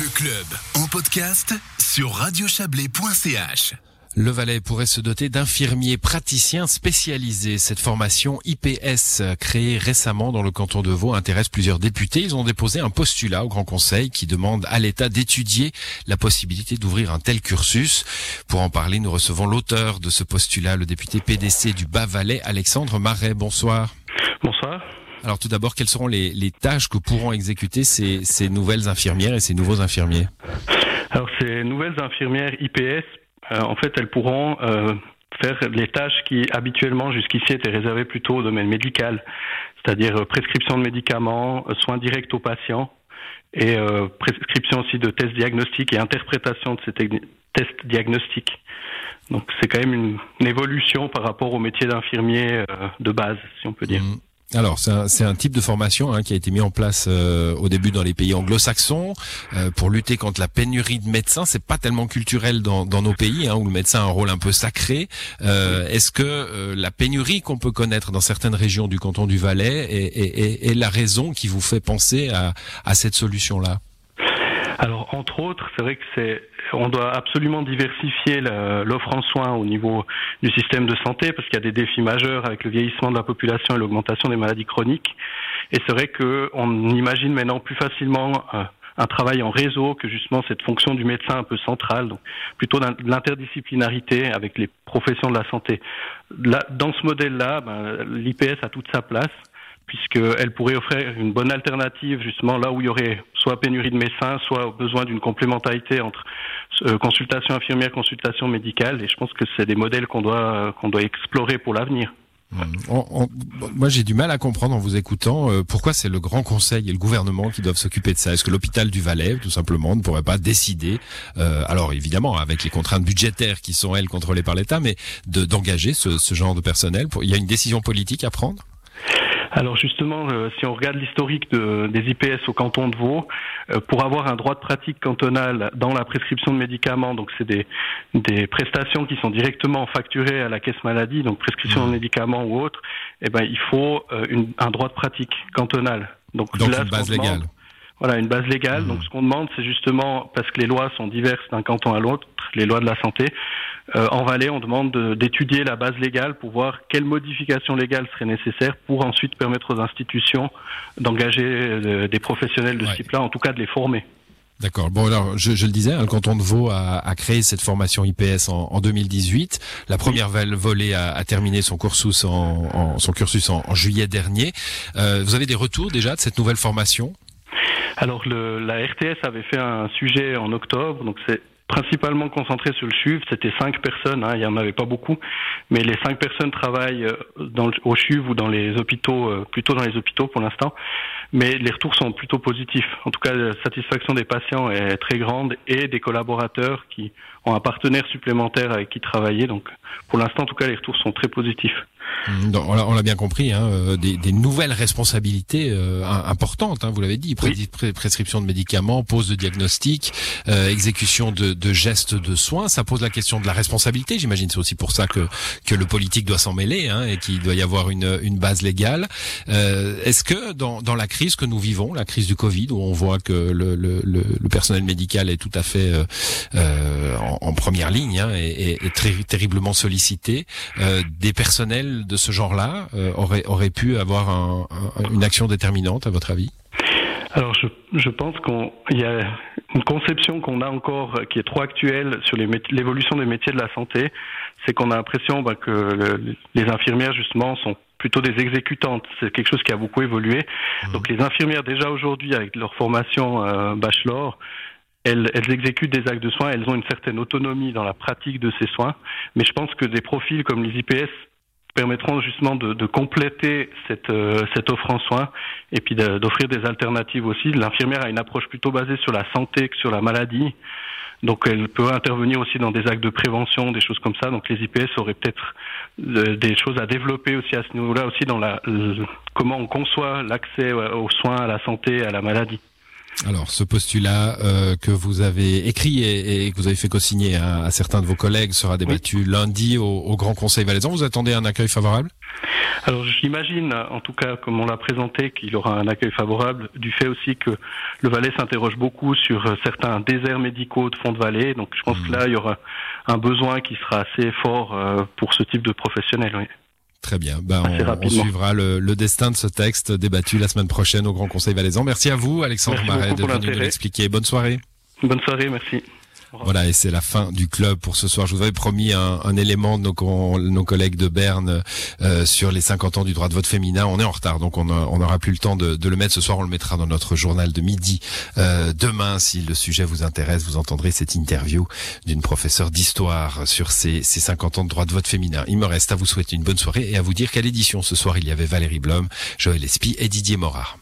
Le club en podcast sur radiochablais.ch. Le Valais pourrait se doter d'infirmiers praticiens spécialisés. Cette formation IPS créée récemment dans le canton de Vaud intéresse plusieurs députés. Ils ont déposé un postulat au Grand Conseil qui demande à l'État d'étudier la possibilité d'ouvrir un tel cursus. Pour en parler, nous recevons l'auteur de ce postulat, le député PDC du Bas-Valais, Alexandre Marais. Bonsoir. Bonsoir. Alors tout d'abord, quelles seront les, tâches que pourront exécuter ces, ces nouvelles infirmières et ces nouveaux infirmiers Alors ces nouvelles infirmières IPS euh, en fait, elles pourront euh, faire les tâches qui habituellement jusqu'ici étaient réservées plutôt au domaine médical, c'est-à-dire euh, prescription de médicaments, soins directs aux patients et prescription aussi de tests diagnostiques et interprétation de ces tests diagnostiques. Donc c'est quand même une, évolution par rapport au métier d'infirmier de base, si on peut dire. Mmh. Alors, c'est un, type de formation hein, qui a été mis en place euh, au début dans les pays anglo-saxons euh, pour lutter contre la pénurie de médecins. C'est pas tellement culturel dans, nos pays hein, où le médecin a un rôle un peu sacré. Euh, est-ce que la pénurie qu'on peut connaître dans certaines régions du canton du Valais est, la raison qui vous fait penser à cette solution-là? Alors, entre autres, c'est vrai que c'est, on doit absolument diversifier l'offre en soins au niveau du système de santé parce qu'il y a des défis majeurs avec le vieillissement de la population et l'augmentation des maladies chroniques. Et c'est vrai qu'on imagine maintenant plus facilement euh, un travail en réseau que justement cette fonction du médecin un peu centrale, donc plutôt l'interdisciplinarité avec les professions de la santé. Dans ce modèle-là, ben, l'IPS a toute sa place puisqu'elle pourrait offrir une bonne alternative justement là où il y aurait soit pénurie de médecins, soit besoin d'une complémentarité entre euh, consultation infirmière, consultation médicale. Et je pense que c'est des modèles qu'on doit qu'on doit explorer pour l'avenir. Mmh. moi, j'ai du mal à comprendre en vous écoutant euh, pourquoi c'est le Grand Conseil et le gouvernement qui doivent s'occuper de ça. Est-ce que l'hôpital du Valais, tout simplement, ne pourrait pas décider, euh, alors évidemment avec les contraintes budgétaires qui sont elles contrôlées par l'État, mais d'engager ce, ce genre de personnel pour... Il y a une décision politique à prendre? Alors justement, euh, si on regarde l'historique des IPS au canton de Vaud, euh, pour avoir un droit de pratique cantonal dans la prescription de médicaments, donc c'est des, des prestations qui sont directement facturées à la caisse maladie, donc prescription de mmh. médicaments ou autre, eh ben il faut euh, une, un droit de pratique cantonal. Donc, donc une base légale. Voilà, une base légale. Donc, mmh. ce qu'on demande, c'est justement, parce que les lois sont diverses d'un canton à l'autre, les lois de la santé, euh, en Valais, on demande d'étudier la base légale pour voir quelles modifications légales seraient nécessaires pour ensuite permettre aux institutions d'engager euh, des professionnels de ce type-là, en tout cas de les former. D'accord. Bon alors, je, le disais, hein, le canton de Vaud a, créé cette formation IPS en, 2018. La première volée a, terminé son cursus en, son cursus en, juillet dernier. Euh, vous avez des retours déjà de cette nouvelle formation? Alors le, la RTS avait fait un sujet en octobre, donc c'est principalement concentré sur le CHUV. C'était cinq personnes, hein, il n'y en avait pas beaucoup, mais les cinq personnes travaillent euh, dans au CHUV ou dans les hôpitaux, euh, plutôt dans les hôpitaux pour l'instant. Mais les retours sont plutôt positifs. En tout cas, la satisfaction des patients est très grande et des collaborateurs qui ont un partenaire supplémentaire avec qui travailler. Donc, pour l'instant, en tout cas, les retours sont très positifs. Mmh, on l'a bien compris, hein, euh, des, nouvelles responsabilités euh, importantes, hein, vous l'avez dit, prescription de médicaments, pose de diagnostic, euh, exécution de, gestes de soins, ça pose la question de la responsabilité, j'imagine c'est aussi pour ça que, que le politique doit s'en mêler hein, et qu'il doit y avoir une, une base légale. Est-ce que dans, dans la crise que nous vivons, la crise du Covid, où on voit que le, le, le, personnel médical est tout à fait en, première ligne hein, et, et, très terriblement sollicité, des personnels de ce genre-là euh, aurait, aurait pu avoir une action déterminante, à votre avis? Alors je, je pense qu'il y a une conception qu'on a encore qui est trop actuelle sur l'évolution des métiers de la santé, c'est qu'on a l'impression bah, que les infirmières justement sont plutôt des exécutantes. C'est quelque chose qui a beaucoup évolué. Mmh. Donc les infirmières déjà aujourd'hui avec leur formation euh, bachelor, elles, elles, exécutent des actes de soins, elles ont une certaine autonomie dans la pratique de ces soins, mais je pense que des profils comme les IPS permettront justement de, compléter cette, euh, cette offre en soins et puis d'offrir des alternatives aussi. L'infirmière a une approche plutôt basée sur la santé que sur la maladie. Donc elle peut intervenir aussi dans des actes de prévention, des choses comme ça. Donc les IPS auraient peut-être euh, des choses à développer aussi à ce niveau-là, aussi dans la, comment on conçoit l'accès aux soins, à la santé, à la maladie. Alors, ce postulat euh, que vous avez écrit et, que vous avez fait co-signer à, certains de vos collègues sera débattu lundi au, Grand Conseil valaisan. Vous attendez un accueil favorable? Alors, j'imagine, en tout cas, comme on l'a présenté, qu'il aura un accueil favorable du fait aussi que le Valais s'interroge beaucoup sur certains déserts médicaux de fond de vallée. Donc, je pense que mmh. là, il y aura un besoin qui sera assez fort euh, pour ce type de professionnel. Oui. Très bien. Ben, on, suivra le, destin de ce texte débattu la semaine prochaine au Grand Conseil valaisan. Merci à vous, Alexandre Marais, de venir nous l'expliquer. Bonne soirée. Bonne soirée, merci. Voilà, et c'est la fin du club pour ce soir. Je vous avais promis un, élément de nos, nos, collègues de Berne euh, sur les 50 ans du droit de vote féminin. On est en retard, donc on n'aura plus le temps de, de, le mettre ce soir. On le mettra dans notre journal de midi euh, demain. Si le sujet vous intéresse, vous entendrez cette interview d'une professeure d'histoire sur ces, ces 50 ans de droit de vote féminin. Il me reste à vous souhaiter une bonne soirée et à vous dire qu'à l'édition ce soir, il y avait Valérie Blom, Joël Espy et Didier Morard.